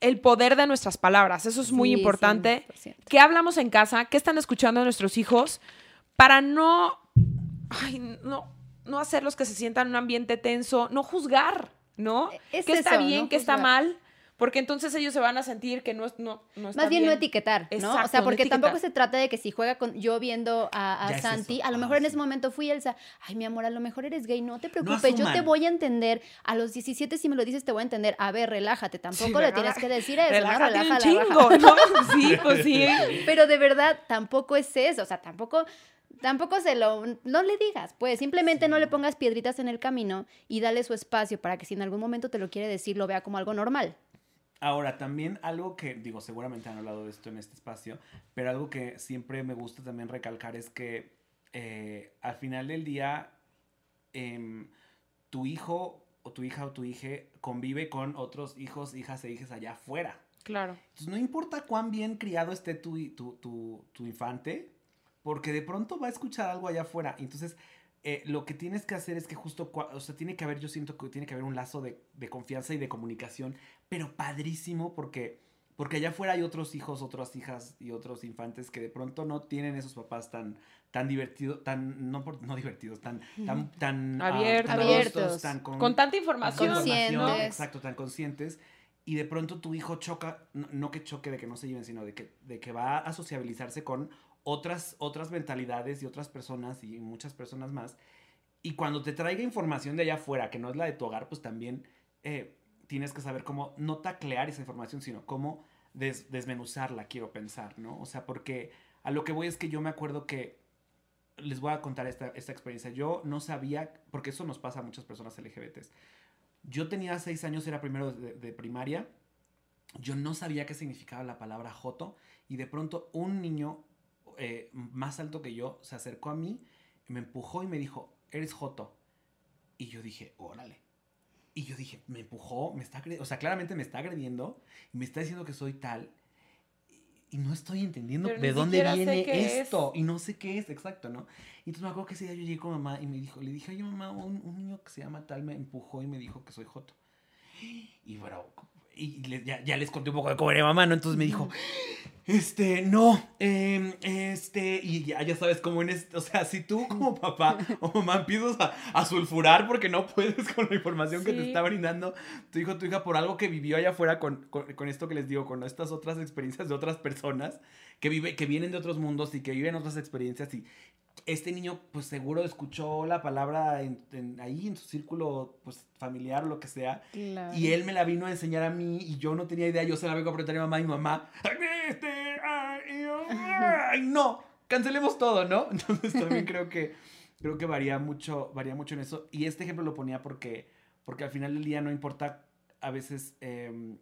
el poder de nuestras palabras. Eso es muy Sí, importante. 100%. ¿Qué hablamos en casa? ¿Qué están escuchando nuestros hijos? Para no, ay, no, no hacerlos que se sientan en un ambiente tenso, no juzgar, ¿no? Es ¿Qué está bien? no ¿Qué está mal? Porque entonces ellos se van a sentir que no, es- no, no está Más bien, bien. no etiquetar, ¿no? o sea, no porque tampoco se trata de que si juega con yo viendo a, a Ya es Santi, a lo Ah, mejor en sí. ese momento fui Elsa, ay, mi amor, a lo mejor eres gay, no te preocupes, yo te voy a entender. A los 17 si me lo dices te voy a entender. A ver, relájate, tampoco Sí, le tienes que decir eso, ¿no? Relájate un la chingo, ¿no? Sí, pues sí. Pero de verdad tampoco es eso, o sea, tampoco tampoco se lo, no le digas, pues simplemente no le pongas piedritas en el camino y dale su espacio para que si en algún momento te lo quiere decir, lo vea como algo normal. Ahora, también algo que, digo, seguramente han hablado de esto en este espacio, pero algo que siempre me gusta también recalcar es que eh, al final del día, em, tu hijo o tu hija o tu hija convive con otros hijos, hijas e hijas allá afuera. Claro. Entonces, no importa cuán bien criado esté tu, tu, tu, tu infante, porque de pronto va a escuchar algo allá afuera. Entonces, eh, lo que tienes que hacer es que justo, o sea, tiene que haber, yo siento que tiene que haber un lazo de, de confianza y de comunicación, pero padrísimo porque, porque allá afuera hay otros hijos, otras hijas y otros infantes que de pronto no tienen esos papás tan, tan divertidos, tan, no, por- no divertidos, tan, tan, tan ah, Abiertos. tan Abiertos. tan con- Con tanta información. con información, Conscientes. Exacto, tan conscientes. Y de pronto tu hijo choca, no, no que choque de que no se lleven, sino de que, de que va a sociabilizarse con otras, otras mentalidades y otras personas y muchas personas más. Y cuando te traiga información de allá afuera, que no es la de tu hogar, pues también eh, tienes que saber cómo no taclear esa información, sino cómo des- desmenuzarla, quiero pensar, ¿no? O sea, porque a lo que voy es que yo me acuerdo que les voy a contar esta, esta experiencia. Yo no sabía, porque eso nos pasa a muchas personas LGBTs. Yo tenía seis años, era primero de, de primaria. Yo no sabía qué significaba la palabra joto. Y de pronto un niño eh, más alto que yo se acercó a mí, me empujó y me dijo, eres joto. Y yo dije, órale. Y yo dije, me empujó, me está agrediendo, o sea, claramente me está agrediendo y me está diciendo que soy tal. Y no estoy entendiendo Pero de dónde viene esto. Y no sé qué es, exacto, ¿no? Y entonces me acuerdo que ese día yo llegué con mamá y me dijo, le dije, oye mamá, un, un niño que se llama tal me empujó y me dijo que soy joto. Y bueno, y ya, ya les conté un poco de cómo era mamá, ¿no? Entonces me dijo, este, no, em, este, y ya, ya sabes cómo en este, o sea, si tú como papá o mamá empiezas a, a sulfurar porque no puedes con la información que te está brindando tu hijo, tu hija, por algo que vivió allá afuera con, con, con esto que les digo, con estas otras experiencias de otras personas que, vive, que vienen de otros mundos y que viven otras experiencias y este niño pues seguro escuchó la palabra en- en- ahí en su círculo pues familiar o lo que sea y él me la vino a enseñar a mí y yo no tenía idea. Yo se la vengo a preguntar a mi mamá y mi mamá. Este, ay, no, cancelemos todo, ¿no? Entonces también creo que creo que varía mucho, varía mucho en eso. Y este ejemplo lo ponía porque, porque al final del día no importa a veces, eh,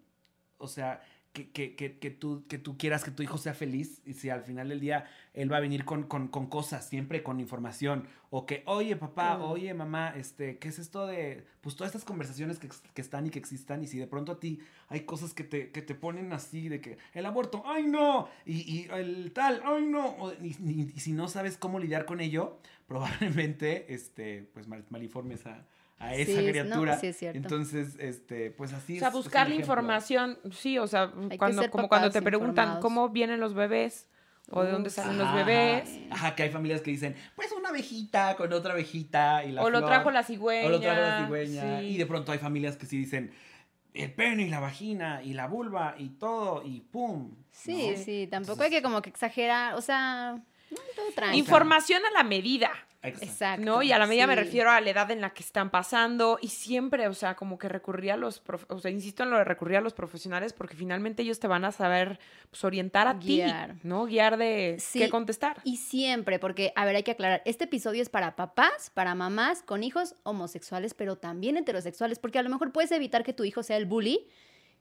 o sea, que, que, que, que tú, que tú quieras que tu hijo sea feliz y si al final del día él va a venir con, con, con cosas, siempre con información, o que, oye papá, Mm. oye mamá, este, ¿qué es esto de, pues todas estas conversaciones que, que están y que existan y si de pronto a ti hay cosas que te, que te ponen así de que el aborto, ay no, y, y el tal, ay no, o- y, y- y si no sabes cómo lidiar con ello, probablemente, este, pues mal, malinformes a, a esa Sí, no, criatura. sí es cierto. Entonces, este, pues así O es. sea, es un buscar la información, sí, o sea, cuando, como cuando te preguntan informados. cómo vienen los bebés o de dónde salen los bebés. Ajá, que hay familias que dicen, pues una abejita con otra abejita y la O lo trajo la cigüeña. O lo trajo la cigüeña. sí. Y de pronto hay familias que sí dicen, el pene y la vagina y la vulva y todo y pum. Sí, ¿no? sí, tampoco hay que como que exagerar, o sea, no, todo tranquilo. Información a la medida, Exacto. Exacto. ¿no? Y a la medida me refiero a la edad en la que están pasando y siempre, o sea, como que recurrir a los, prof- o sea, insisto en lo de recurrir a los profesionales porque finalmente ellos te van a saber pues, orientar a Guiar. ti, ¿no? Guiar de Sí, qué contestar. Y siempre, porque, a ver, hay que aclarar, este episodio es para papás, para mamás con hijos homosexuales, pero también heterosexuales, porque a lo mejor puedes evitar que tu hijo sea el bully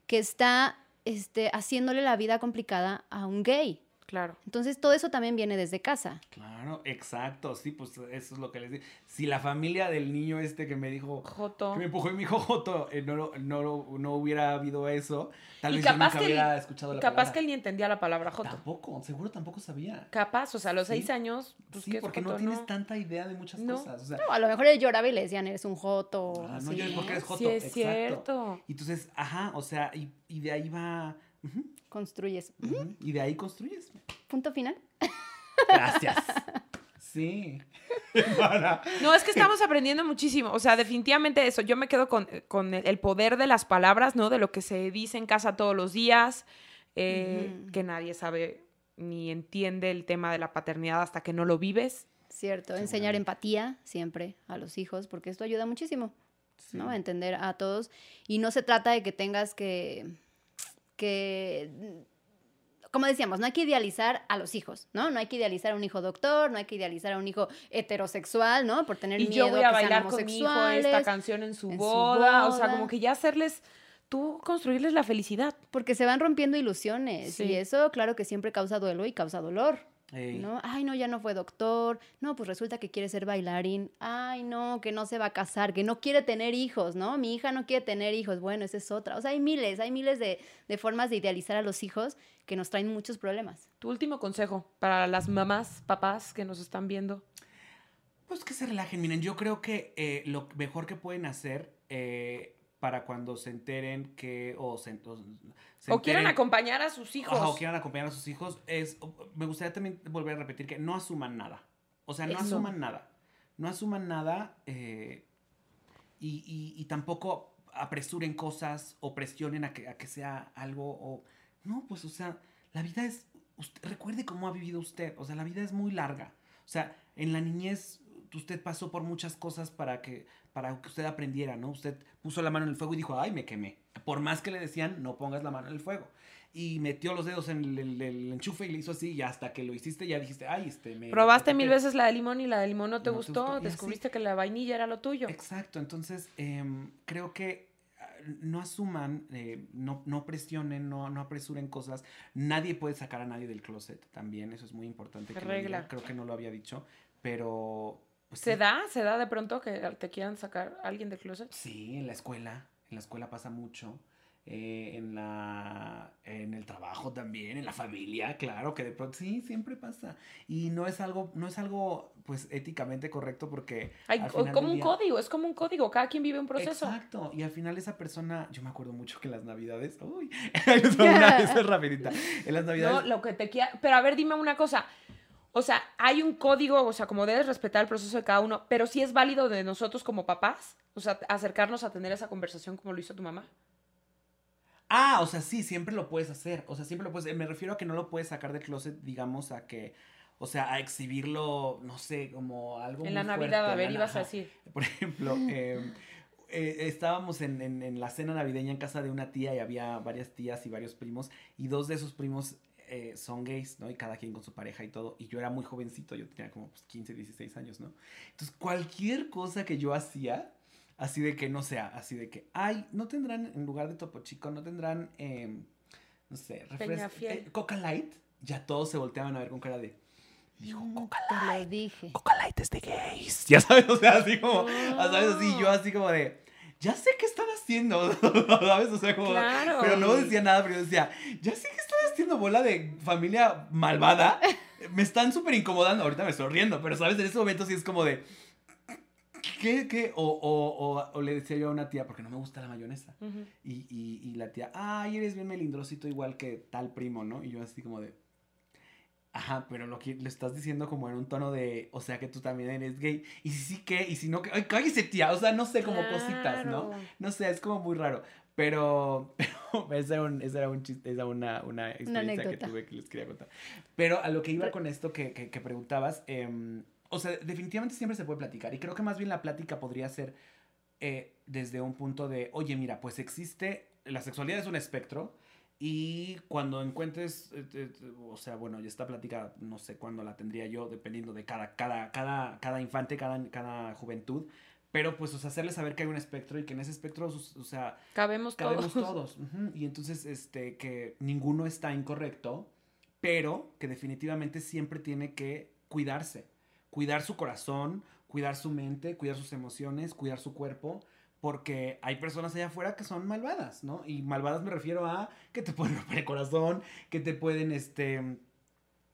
que está este, haciéndole la vida complicada a un gay. Claro. Entonces, todo eso también viene desde casa. Claro, exacto, sí, pues eso es lo que les digo. Si la familia del niño este que me dijo, Joto. que me empujó y me dijo Joto, eh, no, lo- no, lo- no hubiera habido eso, tal Y vez yo nunca que él- hubiera escuchado la Capaz palabra. que él ni entendía la palabra joto. Tampoco, seguro tampoco sabía. Capaz, o sea, a los Sí. seis años, pues sí, ¿qué es porque no tienes tanta idea de muchas No. cosas. O sea, No, a lo mejor él lloraba y le decían, eres un joto. Ah, no, así. yo es porque eres joto. Sí, es exacto. cierto. Y entonces, ajá, o sea, y, y de ahí va. Construyes. Y de ahí construyes. Punto final. Gracias. Sí. Para- No, es que estamos aprendiendo muchísimo. O sea, definitivamente eso. Yo me quedo con, con el el poder de las palabras, ¿no? De lo que se dice en casa todos los días, eh, que nadie sabe ni entiende el tema de la paternidad hasta que no lo vives. Cierto, enseñar empatía siempre a los hijos, porque esto ayuda muchísimo, Sí. ¿no? A entender a todos. Y no se trata de que tengas que, que como decíamos, no hay que idealizar a los hijos, ¿no? No hay que idealizar a un hijo doctor, no hay que idealizar a un hijo heterosexual, ¿no? Por tener y miedo yo voy a que bailar con mi hijo esta canción en su, en su boda. O sea, como que ya hacerles, tú construirles la felicidad. Porque se van rompiendo ilusiones Sí. y eso, claro que siempre causa duelo y causa dolor. Ey. ¿No? Ay, no, ya no fue doctor. No, pues resulta que quiere ser bailarín. Ay, no, que no se va a casar, que no quiere tener hijos, ¿no? Mi hija no quiere tener hijos. Bueno, esa es otra. O sea, hay miles, hay miles de, de formas de idealizar a los hijos que nos traen muchos problemas. Tu último consejo para las mamás, papás que nos están viendo. Pues que se relajen. Miren, yo creo que eh, lo mejor que pueden hacer eh, para cuando se enteren que. O, se, o, se O quieran enteren- acompañar a sus hijos. Ajá, o quieran acompañar a sus hijos, es, me gustaría también volver a repetir que no asuman nada. O sea, no Eso. asuman nada. No asuman nada eh, y, y- y tampoco apresuren cosas o presionen a que, a que sea algo. O, no, pues, o sea, la vida es. usted- recuerde cómo ha vivido usted. O sea, la vida es muy larga. O sea, en la niñez usted pasó por muchas cosas para que, para que usted aprendiera, ¿no? Usted puso la mano en el fuego y dijo, ay, me quemé. Por más que le decían, no pongas la mano en el fuego. Y metió los dedos en el, el- el enchufe y le hizo así, y hasta que lo hiciste ya dijiste, ay, este, me... Probaste mil veces la de limón y la de limón no te No te gustó. Descubriste que la vainilla era lo tuyo. Exacto, entonces em, creo que ah, no asuman, eh, no, no presionen, no, no apresuren cosas. Nadie puede sacar a nadie del closet también, eso es muy importante. Que diga. regla. Creo que no lo había dicho, pero... ¿Se da? ¿Se da de pronto que te quieran sacar a alguien del closet? Sí, en la escuela, en la escuela pasa mucho. eh, en la en el trabajo también, en la familia, claro que de pronto sí, siempre pasa. Y no es algo, no es algo pues éticamente correcto porque Hay, al final como un día- código, es como un código. Cada quien vive un proceso. Exacto. Y al final esa persona, yo me acuerdo mucho que en las navidades, uy, una esa es rapidita. En las No, navidades, lo que te quiera. Pero a ver, dime una cosa. O sea, hay un código, o sea, como debes respetar el proceso de cada uno, pero sí es válido de nosotros como papás, o sea, acercarnos a tener esa conversación como lo hizo tu mamá. ah, o sea, sí, siempre lo puedes hacer. O sea, siempre lo puedes, me refiero a que no lo puedes sacar del closet, digamos, a que, o sea, a exhibirlo, no sé, como algo en la Navidad, fuerte, a ver, ibas a decir. Por ejemplo, eh, eh, estábamos en, en- en la cena navideña en casa de una tía y había varias tías y varios primos y dos de esos primos eh, son gays, ¿no? Y cada quien con su pareja y todo. Y yo era muy jovencito, yo tenía como pues, 15, 16 años, ¿no? Entonces, cualquier cosa que yo hacía, así de que no sea, así de que, ay, no tendrán, en lugar de Topo Chico, no tendrán, em, no sé, refresco, eh, Coca Light. Ya todos se volteaban a ver con cara de, dijo Mm, Coca Te Light. lo dije. Coca Light es de gays. Ya sabes, o sea, así como, ¿sabes? Así yo así como de, ya sé qué están haciendo, ¿sabes? O sea, como, Claro. pero no decía nada, pero yo decía, ya sé que están haciendo bola de familia malvada. Me están súper incomodando. Ahorita me estoy riendo, pero, ¿sabes? En ese momento sí es como de, ¿qué, qué? O, o, o, o le decía yo a una tía, porque no me gusta la mayonesa. Y, y, y la tía, ay, eres bien melindrosito igual que tal primo, ¿no? Y yo así como de, ajá, pero lo que le estás diciendo como en un tono de, o sea, que tú también eres gay. Y si sí, ¿qué? Y si no, ¿qué? Ay, cállese, tía. O sea, no sé, como cositas, ¿no? Claro. No sé, es como muy raro. Pero, pero ese era un, ese era un chiste, esa era una, una experiencia que anécdota. tuve que les quería contar. Pero a lo que iba con esto que, que, que preguntabas, em, o sea, definitivamente siempre se puede platicar. Y creo que más bien la plática podría ser eh, desde un punto de, oye, mira, pues existe, la sexualidad es un espectro. Y cuando encuentres, eh, eh, o sea, bueno, ya esta plática no sé cuándo la tendría yo, dependiendo de cada, cada, cada, cada infante, cada, cada juventud. Pero pues, o sea, hacerle saber que hay un espectro y que en ese espectro, o sea, Cabemos todos. cabemos todos. Y entonces, este, que ninguno está incorrecto, pero que definitivamente siempre tiene que cuidarse. Cuidar su corazón, cuidar su mente, cuidar sus emociones, cuidar su cuerpo. Porque hay personas allá afuera que son malvadas, ¿no? Y malvadas me refiero a que te pueden romper el corazón, que te pueden, este,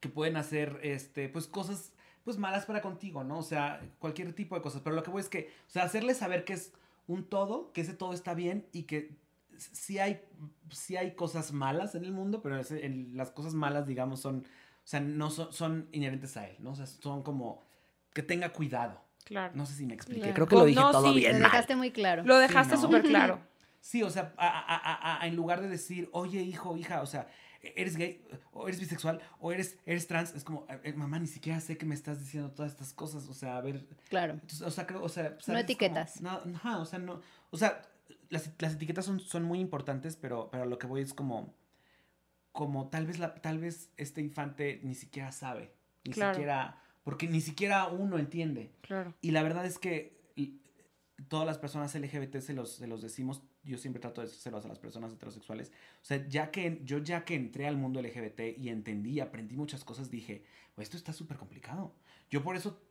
que pueden hacer, este, pues cosas, pues malas para contigo, ¿no? O sea, cualquier tipo de cosas. Pero lo que voy es que, o sea, hacerle saber que es un todo, que ese todo está bien y que sí hay, sí hay cosas malas en el mundo, pero ese- en- las cosas malas, digamos, son, o sea, no son, son inherentes a él, ¿no? O sea, son como que tenga cuidado. Claro. No sé si me expliqué. Claro. Creo que lo dije No, todo sí, bien Lo mal. dejaste muy claro. Lo dejaste ¿no? súper claro. Sí, o sea, a- a- a- a- en lugar de decir, oye, hijo, hija, o sea, eres gay, o eres bisexual, o eres, eres trans, es como, "Eh, mamá, ni siquiera sé que me estás diciendo todas estas cosas, o sea, a ver, Claro. entonces, o sea, creo, o sea, ¿sabes? No etiquetas. como, no, ajá, o sea, no, o sea, las, las etiquetas son, son muy importantes, pero, pero lo que voy es como, como tal vez, la, tal vez este infante ni siquiera sabe, ni Claro. siquiera, porque ni siquiera uno entiende. Claro. Y la verdad es que todas las personas LGBT se los, se los decimos, yo siempre trato de decírselos a las personas heterosexuales. O sea, ya que yo ya que entré al mundo LGBT y entendí, aprendí muchas cosas, dije, "Pues esto está súper complicado. Yo por eso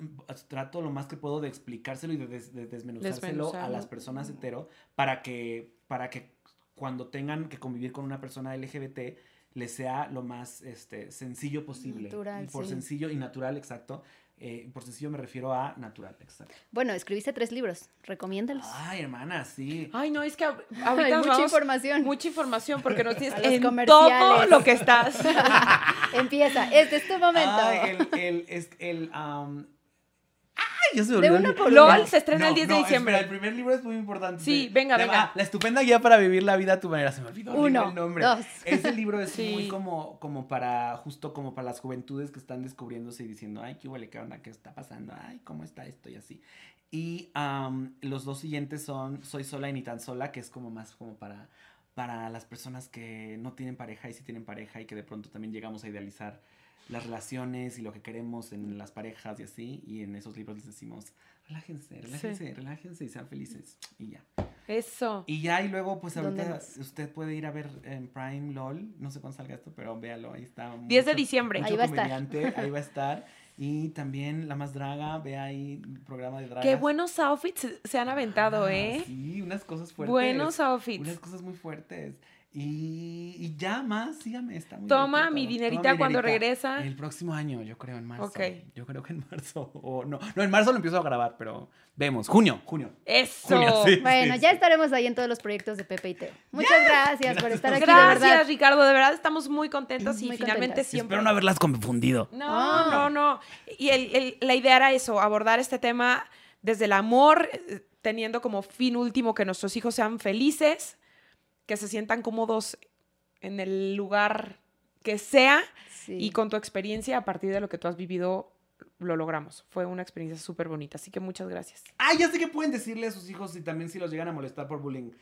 mm, trato lo más que puedo de explicárselo y de, des- de desmenuzárselo a las personas hetero para que, para que cuando tengan que convivir con una persona LGBT les sea lo más este, sencillo posible. Natural, y por sí. sencillo y natural, exacto. Eh, por sencillo me refiero a natural, exacto. Bueno, escribiste tres libros, recomiéndalos. Ay, hermana, sí. Ay, no, es que ahor- Hay ahorita nos mucha vamos- información. Mucha información porque nos tienes en todo lo que estás. Empieza, este es tu momento. Ay, el, el, es, el, ya se me De una por LOL se estrena el 10 de diciembre. espera, el primer libro es muy importante. Sí, venga, Se venga. La estupenda guía para vivir la vida a tu manera. Se me olvidó Uno, el nombre. dos. Ese libro es Sí. muy como, como para, justo como para las juventudes que están descubriéndose y diciendo, ay, qué huele, qué onda, qué está pasando, ay, cómo está esto y así. Y los dos siguientes son Soy sola y ni tan sola, que es como más como para, para las personas que no tienen pareja y sí tienen pareja y que de pronto también llegamos a idealizar las relaciones y lo que queremos en las parejas y así. Y en esos libros les decimos, relájense, relájense, relájense y sean felices. Y ya. Eso. Y ya, y luego, pues ¿Dónde ahorita usted puede ir a ver en Prime LOL. No sé cuándo salga esto, pero véalo, ahí está. 10 de mucho- diciembre. mucho Ahí va a estar. Ahí va a estar. Y también La Más Draga, ve ahí el programa de dragas. Qué buenos outfits se- han aventado, Ah, ¿eh? Sí, unas cosas fuertes. Buenos Unas outfits. cosas muy fuertes. Y, y ya más, sígame, está muy Toma mi dinerita Toma mi cuando dinerita. regresa. El próximo año, yo creo en marzo. Ok. Yo creo que en marzo. O no, no, en marzo lo empiezo a grabar, pero vemos. Junio, junio. Eso. Junio, sí. Bueno, ya estaremos ahí en todos los proyectos de Pepe y Teo. Muchas gracias, por estar aquí, de Gracias, verdad. Ricardo. De verdad estamos muy contentos y finalmente contentas. siempre. Espero no haberlas confundido. No, Ah. no, no. Y el- el- la idea era eso, abordar este tema desde el amor, eh, teniendo como fin último que nuestros hijos sean felices, que se sientan cómodos en el lugar que sea Sí. y con tu experiencia, a partir de lo que tú has vivido, lo logramos. Fue una experiencia súper bonita, así que muchas gracias. Ah, ya sé que pueden decirle a sus hijos y también si los llegan a molestar por bullying.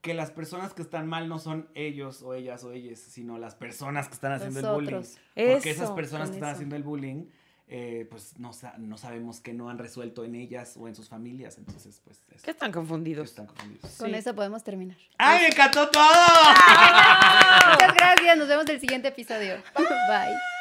Que las personas que están mal no son ellos o ellas o ellas, sino las personas que están haciendo el bullying. Porque esas personas que están eso. haciendo el bullying, eh, pues no, sa- no sabemos que no han resuelto en ellas o en sus familias. Entonces, pues es- Que están confundidos. están confundidos. Con Sí. eso podemos terminar. ¡Ay, me encantó todo! Muchas gracias, nos vemos en el siguiente episodio. Bye.